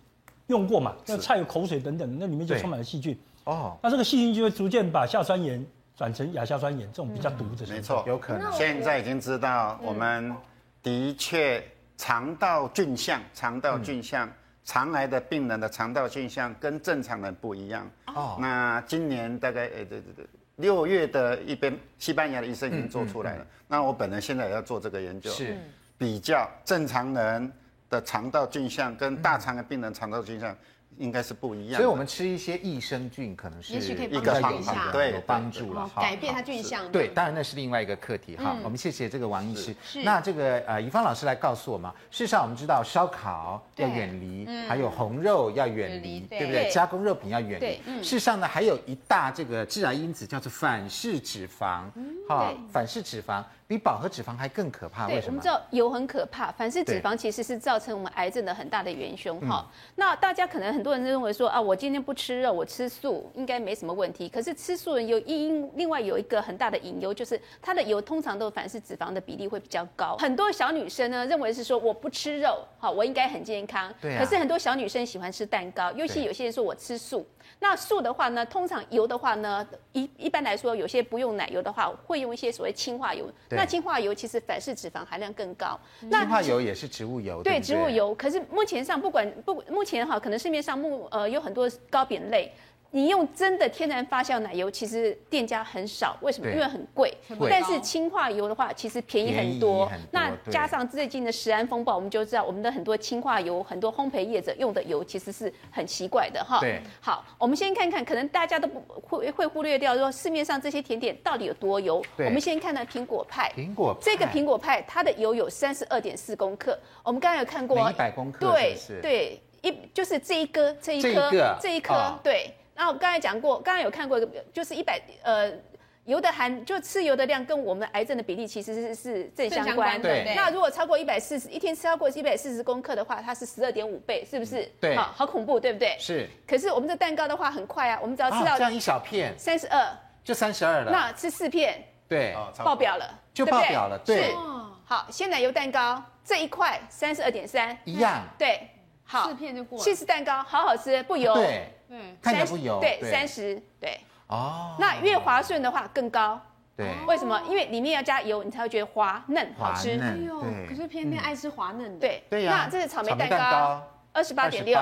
用过嘛，那菜有口水等等，那里面就充满了细菌。哦，那这个细菌就会逐渐把硝酸盐转成亚硝酸盐这种比较毒的。没错，有可能。现在已经知道，我们的确肠道菌相，肠道菌相，肠癌的病人的肠道菌相跟正常人不一样。哦，那今年大概呃对对对，六月的一边西班牙的医生已经做出来了。那我本人现在也要做这个研究，是比较正常人的肠道菌相跟大肠癌病人肠道菌相。应该是不一样，所以我们吃一些益生菌可能是一个方法，对，有帮助了，改变它菌相。对，当然那是另外一个课题哈。我们谢谢这个王医师。那这个呃，怡芳老师来告诉我们，事实上我们知道烧烤要远离，还有红肉要远离，对不对？加工肉品要远离。事实上呢，还有一大这个致癌因子叫做反式脂肪，哈，反式脂肪。比饱和脂肪还更可怕，为什么？我们知道油很可怕，反式脂肪其实是造成我们癌症的很大的元凶哈。那大家可能很多人认为说啊，我今天不吃肉，我吃素应该没什么问题。可是吃素人有因另外有一个很大的隐忧，就是它的油通常都反式脂肪的比例会比较高。很多小女生呢认为是说我不吃肉，好，我应该很健康。对。可是很多小女生喜欢吃蛋糕，尤其有些人说我吃素。那素的话呢，通常油的话呢，一一般来说，有些不用奶油的话，会用一些所谓氢化油。那氢化油其实反式脂肪含量更高。氢化油也是植物油。对，植物油。可是目前上不管不目前哈，可能市面上目呃有很多糕饼类。你用真的天然发酵奶油，其实店家很少，为什么？因为很贵。但是氢化油的话，其实便宜很多。那加上最近的食安风暴，我们就知道我们的很多氢化油，很多烘焙业者用的油其实是很奇怪的哈。对。好，我们先看看，可能大家都不会会忽略掉，说市面上这些甜点到底有多油。我们先看看苹果派。苹果。这个苹果派，它的油有三十二点四公克。我们刚才有看过。一百公克。对对，一就是这一颗这一颗这一颗对。那我刚才讲过，刚刚有看过一个，就是一百呃油的含，就吃油的量跟我们癌症的比例其实是是正相关。对。那如果超过一百四十，一天吃超过一百四十公克的话，它是十二点五倍，是不是？对。好，好恐怖，对不对？是。可是我们这蛋糕的话很快啊，我们只要吃到这样一小片，三十二，就三十二了。那吃四片，对，爆表了，就爆表了，对。好，鲜奶油蛋糕这一块三十二点三，一样。对。好，四片就过了。起司蛋糕好好吃，不油。对。嗯，看起来不油，对，三十，对，哦，那越滑顺的话更高，对，为什么？因为里面要加油，你才会觉得滑嫩好吃。哎呦，可是偏偏爱吃滑嫩的，对，对呀。那这是草莓蛋糕，二十八点六，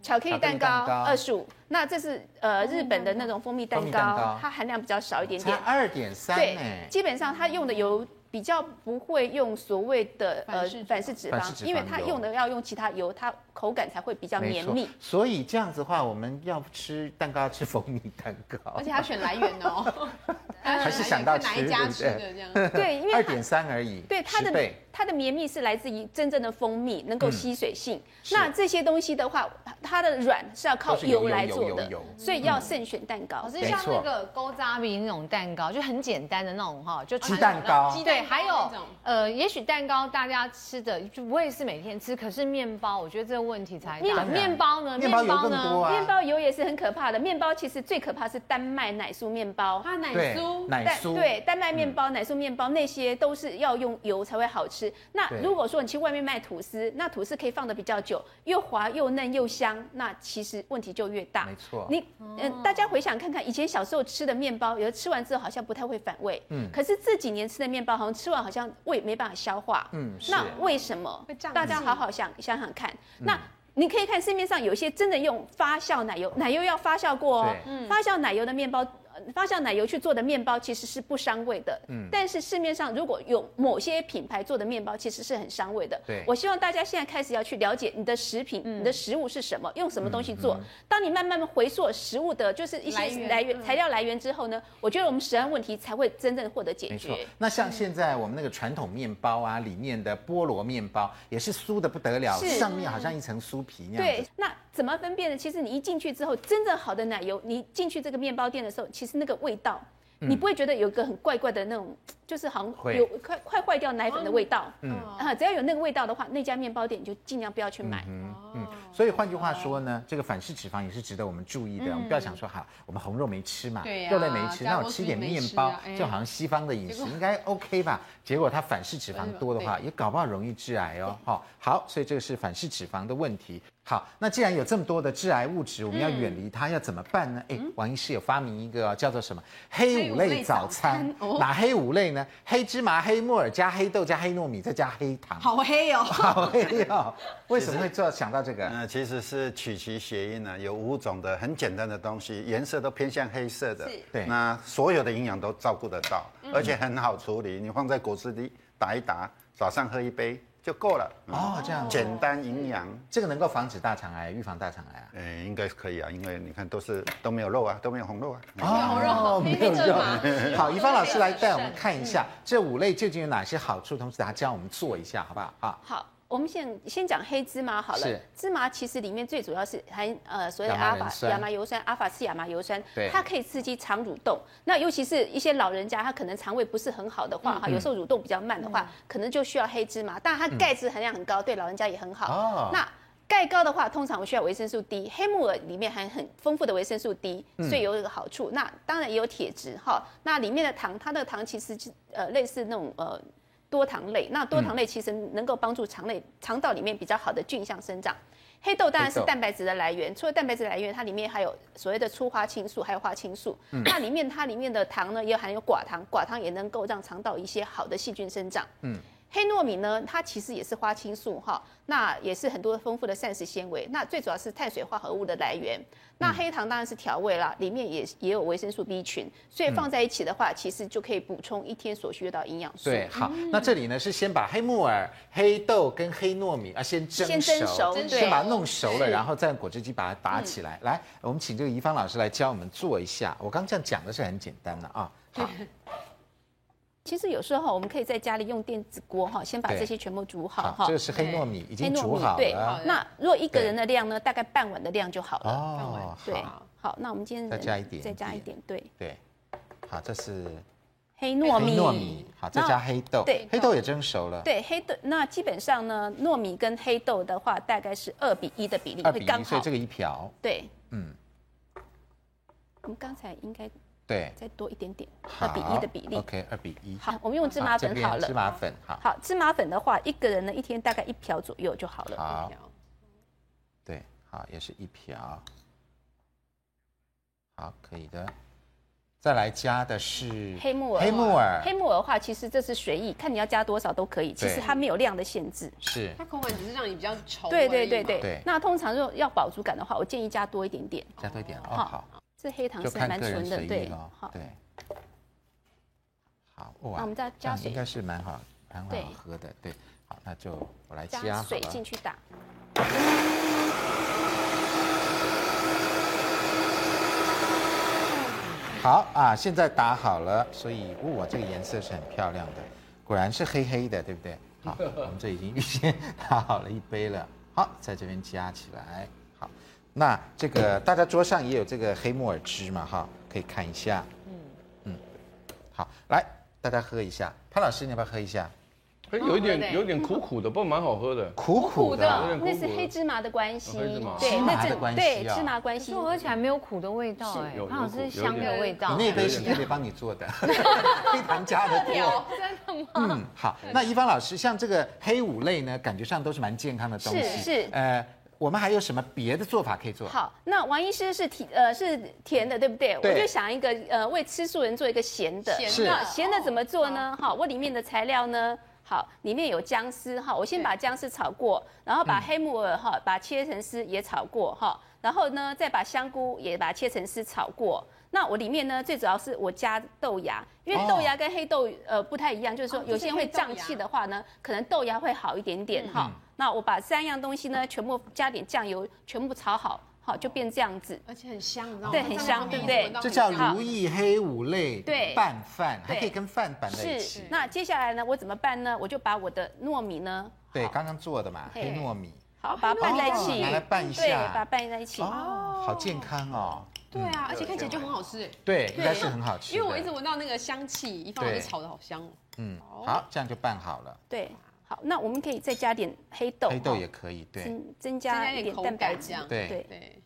巧克力蛋糕二十五，那这是呃日本的那种蜂蜜蛋糕，它含量比较少一点点，二点三，对，基本上它用的油。比较不会用所谓的呃反式脂肪，因为它用的要用其他油，它口感才会比较绵密。所以这样子的话，我们要吃蛋糕要吃蜂蜜蛋糕，而且要选来源哦，[laughs] 还是想到吃哪一家吃的这样？[laughs] [laughs] 对，因为二点三而已，对它的它的绵密是来自于真正的蜂蜜，能够吸水性。那这些东西的话，它的软是要靠油来做的，所以要慎选蛋糕。可是像那个古早味那种蛋糕，就很简单的那种哈，就鸡蛋糕。对，还有呃，也许蛋糕大家吃的就不会是每天吃，可是面包，我觉得这个问题才大。面包呢？面包油更多啊。面包油也是很可怕的。面包其实最可怕是丹麦奶酥面包。它奶酥，奶酥。对，丹麦面包、奶酥面包那些都是要用油才会好吃。那如果说你去外面卖吐司，那吐司可以放的比较久，又滑又嫩又香，那其实问题就越大。没错。你嗯，大家回想看看，以前小时候吃的面包，有的吃完之后好像不太会反胃。嗯。可是这几年吃的面包，好像吃完好像胃没办法消化。嗯。那为什么？大家好好想想想看。那你可以看市面上有些真的用发酵奶油，奶油要发酵过哦。对。发酵奶油的面包。发酵奶油去做的面包其实是不伤胃的，嗯，但是市面上如果有某些品牌做的面包，其实是很伤胃的。对，我希望大家现在开始要去了解你的食品，你的食物是什么，用什么东西做。当你慢慢回溯食物的，就是一些来源材料来源之后呢，我觉得我们食安问题才会真正获得解决。那像现在我们那个传统面包啊，里面的菠萝面包也是酥的不得了，上面好像一层酥皮那样。对，那怎么分辨呢？其实你一进去之后，真正好的奶油，你进去这个面包店的时候，其实那个味道。你不会觉得有一个很怪怪的那种，就是好像有快快坏掉奶粉的味道。嗯啊，只要有那个味道的话，那家面包店你就尽量不要去买。嗯嗯。所以换句话说呢，这个反式脂肪也是值得我们注意的。我们不要想说，好，我们红肉没吃嘛，肉类没吃，那我吃点面包，就好像西方的饮食应该 OK 吧？结果它反式脂肪多的话，也搞不好容易致癌哦。好，好，所以这个是反式脂肪的问题。好，那既然有这么多的致癌物质，我们要远离它，要怎么办呢？哎，王医师有发明一个叫做什么黑五类早餐？哪黑五类呢？黑芝麻、黑木耳加黑豆加黑糯米再加黑糖。好黑哦，[laughs] 好黑哦。[laughs] 为什么会做想到这个？嗯，其实是取其谐音呢，有五种的很简单的东西，颜色都偏向黑色的。对。那所有的营养都照顾得到，而且很好处理，你放在果汁里打一打，早上喝一杯。就够了哦，这样简单营养，这个能够防止大肠癌，预防大肠癌啊？嗯，应该是可以啊，因为你看都是都没有肉啊，都没有红肉啊。哦，没有肉。[laughs] 好，怡芳老师来带我们看一下这五类究竟有哪些好处，同时大家教我们做一下，好不好？啊。好。我们先先讲黑芝麻好了。芝麻其实里面最主要是含呃所谓的阿法亚麻油酸，阿法次亚麻油酸，它可以刺激肠蠕动。那尤其是一些老人家，他可能肠胃不是很好的话，哈、嗯，有时候蠕动比较慢的话，嗯、可能就需要黑芝麻。但它钙质含量很高，对老人家也很好。哦。那钙高的话，通常我们需要维生素 D。黑木耳里面含很丰富的维生素 D，所以有一个好处。嗯、那当然也有铁质哈。那里面的糖，它的糖其实是呃类似那种呃。多糖类，那多糖类其实能够帮助肠内肠道里面比较好的菌相生长。黑豆当然是蛋白质的来源，除了蛋白质来源，它里面还有所谓的粗花青素，还有花青素。嗯、那里面它里面的糖呢，也含有寡糖，寡糖也能够让肠道一些好的细菌生长。嗯。黑糯米呢，它其实也是花青素哈，那也是很多丰富的膳食纤维，那最主要是碳水化合物的来源。那黑糖当然是调味啦，里面也也有维生素 B 群，所以放在一起的话，其实就可以补充一天所需的营养素。对，好，那这里呢是先把黑木耳、黑豆跟黑糯米啊先蒸熟，先蒸熟，先把它弄熟了，然后再用果汁机把它打起来。来，我们请这个怡芳老师来教我们做一下。我刚刚这样讲的是很简单的啊，好。[laughs] 其实有时候我们可以在家里用电子锅哈，先把这些全部煮好哈。这个是黑糯米，已经煮好了。对，那如果一个人的量呢，大概半碗的量就好了。哦，对，好，那我们今天再加一点，再加一点，对。对，好，这是黑糯米。糯米，好，再加黑豆。对，黑豆也蒸熟了。对，黑豆，那基本上呢，糯米跟黑豆的话，大概是二比一的比例，会刚好。所以这个一瓢。对，嗯。我们刚才应该。对，再多一点点，二比一的比例。OK，二比一。好，我们用芝麻粉好了。芝麻粉，好。好，芝麻粉的话，一个人呢，一天大概一瓢左右就好了。好。对，好，也是一瓢。好，可以的。再来加的是黑木耳。黑木耳。黑木耳的话，其实这是随意，看你要加多少都可以。其实它没有量的限制。是。它口感只是让你比较稠。对对对对。那通常如果要饱足感的话，我建议加多一点点。加多一点哦，好。这黑糖是蛮纯的，对，好，对，好，那我们再加水，应该是蛮好，蛮好喝的，对，好，那就我来加，加水进去打。[laughs] 好啊，现在打好了，所以哇，这个颜色是很漂亮的，果然是黑黑的，对不对？好，我们这已经预先 [laughs] 打好了一杯了。好，在这边加起来。好，那这个大家桌上也有这个黑木耳汁嘛？哈，可以看一下。嗯嗯，好，来大家喝一下。潘老师，你要不要喝一下？有一点有点苦苦的，不过蛮好喝的。苦苦的，那是黑芝麻的关系。对，那这对芝麻关系，我喝起来没有苦的味道，哎，潘老师香的味道。你那杯是特别帮你做的，[laughs] 黑糖加的多。真的吗？嗯，好。那怡芳老师，像这个黑五类呢，感觉上都是蛮健康的东西。是是。呃，我们还有什么别的做法可以做？好，那王医师是甜呃是甜的，对不对？我就想一个呃为吃素人做一个咸的。咸的咸的怎么做呢？好，我里面的材料呢？好，里面有姜丝哈，我先把姜丝炒过，然后把黑木耳哈，把切成丝也炒过哈，然后呢再把香菇也把它切成丝炒过。那我里面呢最主要是我加豆芽，因为豆芽跟黑豆呃不太一样，就是说有些人会胀气的话呢，可能豆芽会好一点点哈。那我把三样东西呢全部加点酱油，全部炒好。好，就变这样子，而且很香，你知道吗？对，很香，对不对？这叫如意黑五类对拌饭，还可以跟饭拌在一起。那接下来呢，我怎么办呢？我就把我的糯米呢，对，刚刚做的嘛，黑糯米，好，把它拌在一起，拿来拌一下，对，把它拌在一起。哦，好健康哦。对啊，而且看起来就很好吃哎。对，应该是很好吃。因为我一直闻到那个香气，一放就炒的好香哦。嗯，好，这样就拌好了。对，好，那我们可以再加点黑豆，黑豆也可以，对，增增加一点蛋白质，对对。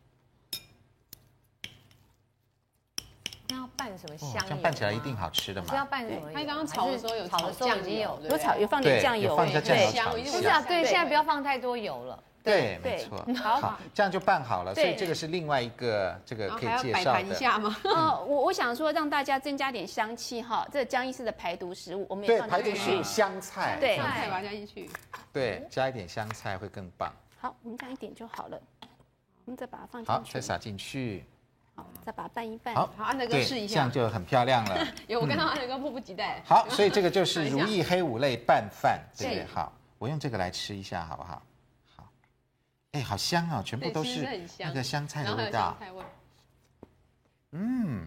那要拌什么香？这样拌起来一定好吃的嘛？是要拌什么？他刚刚炒的时候有炒酱油，有炒有放点酱油，放一下酱油炒一下。不是啊，对，现在不要放太多油了。对，没错。好，这样就拌好了。所以这个是另外一个这个可以介绍的。摆盘一下吗？哦，我我想说让大家增加点香气哈。这江医师的排毒食物，我们也放排毒食物香菜，对，香菜把它加进去。对，加一点香菜会更棒。好，我们加一点就好了。我们再把它放进去。好，再撒进去。再把它拌一拌。好，好，安德哥试一下，这样就很漂亮了。[laughs] 有，我看到安德哥迫不及待。好，所以这个就是 [laughs] 如意黑五类拌饭，对不对？好，我用这个来吃一下，好不？好，哎，好香哦，全部都是那个香菜的味道。嗯，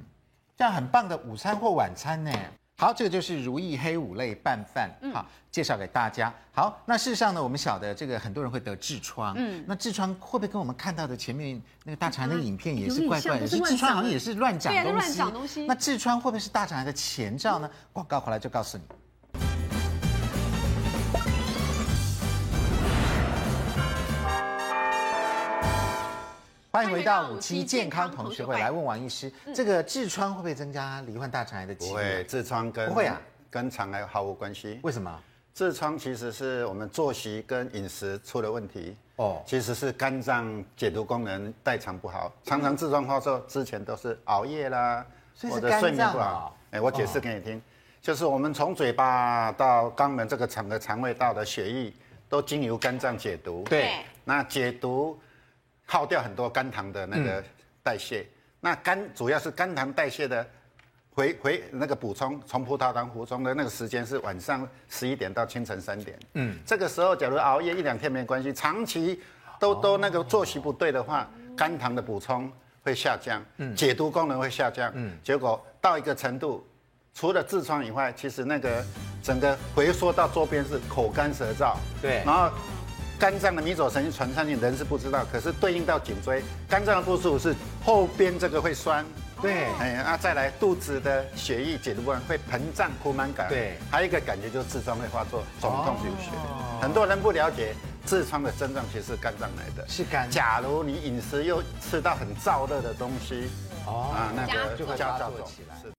这样很棒的午餐或晚餐呢。好，这个就是如意黑五类拌饭，好，介绍给大家。好，那事实上呢，我们晓得这个很多人会得痔疮，嗯，那痔疮会不会跟我们看到的前面那个大肠癌的影片也是怪怪的？是痔疮好像也是乱长东西，乱长东西。那痔疮会不会是大肠癌的前兆呢？广告回来就告诉你。欢迎回到五期健康同学会，来问王医师，这个痔疮会不会增加罹患大肠癌的机会？不会，痔疮跟不会啊，跟肠癌毫无关系。为什么？痔疮其实是我们作息跟饮食出了问题。哦，其实是肝脏解毒功能代偿不好，常常痔疮发作之前都是熬夜啦，或者睡眠不好。哎，我解释给你听，就是我们从嘴巴到肛门这个肠的肠胃道的血液都经由肝脏解毒，对，那解毒。耗掉很多肝糖的那个代谢，嗯、那肝主要是肝糖代谢的回回那个补充，从葡萄糖补充的那个时间是晚上十一点到清晨三点。嗯，这个时候假如熬夜一两天没关系，长期都都那个作息不对的话，肝糖的补充会下降，嗯，解毒功能会下降，嗯，结果到一个程度，除了痔疮以外，其实那个整个回缩到周边是口干舌燥，对，然后。肝脏的迷走神经传上去，人是不知道，可是对应到颈椎，肝脏的不舒服是后边这个会酸，对，哎，那再来肚子的血液解毒部分会膨胀铺满感，对，还有一个感觉就是痔疮会发作，肿痛流血，很多人不了解痔疮的症状其实是肝脏来的，是肝。假如你饮食又吃到很燥热的东西，哦，啊，那个就会加重起来。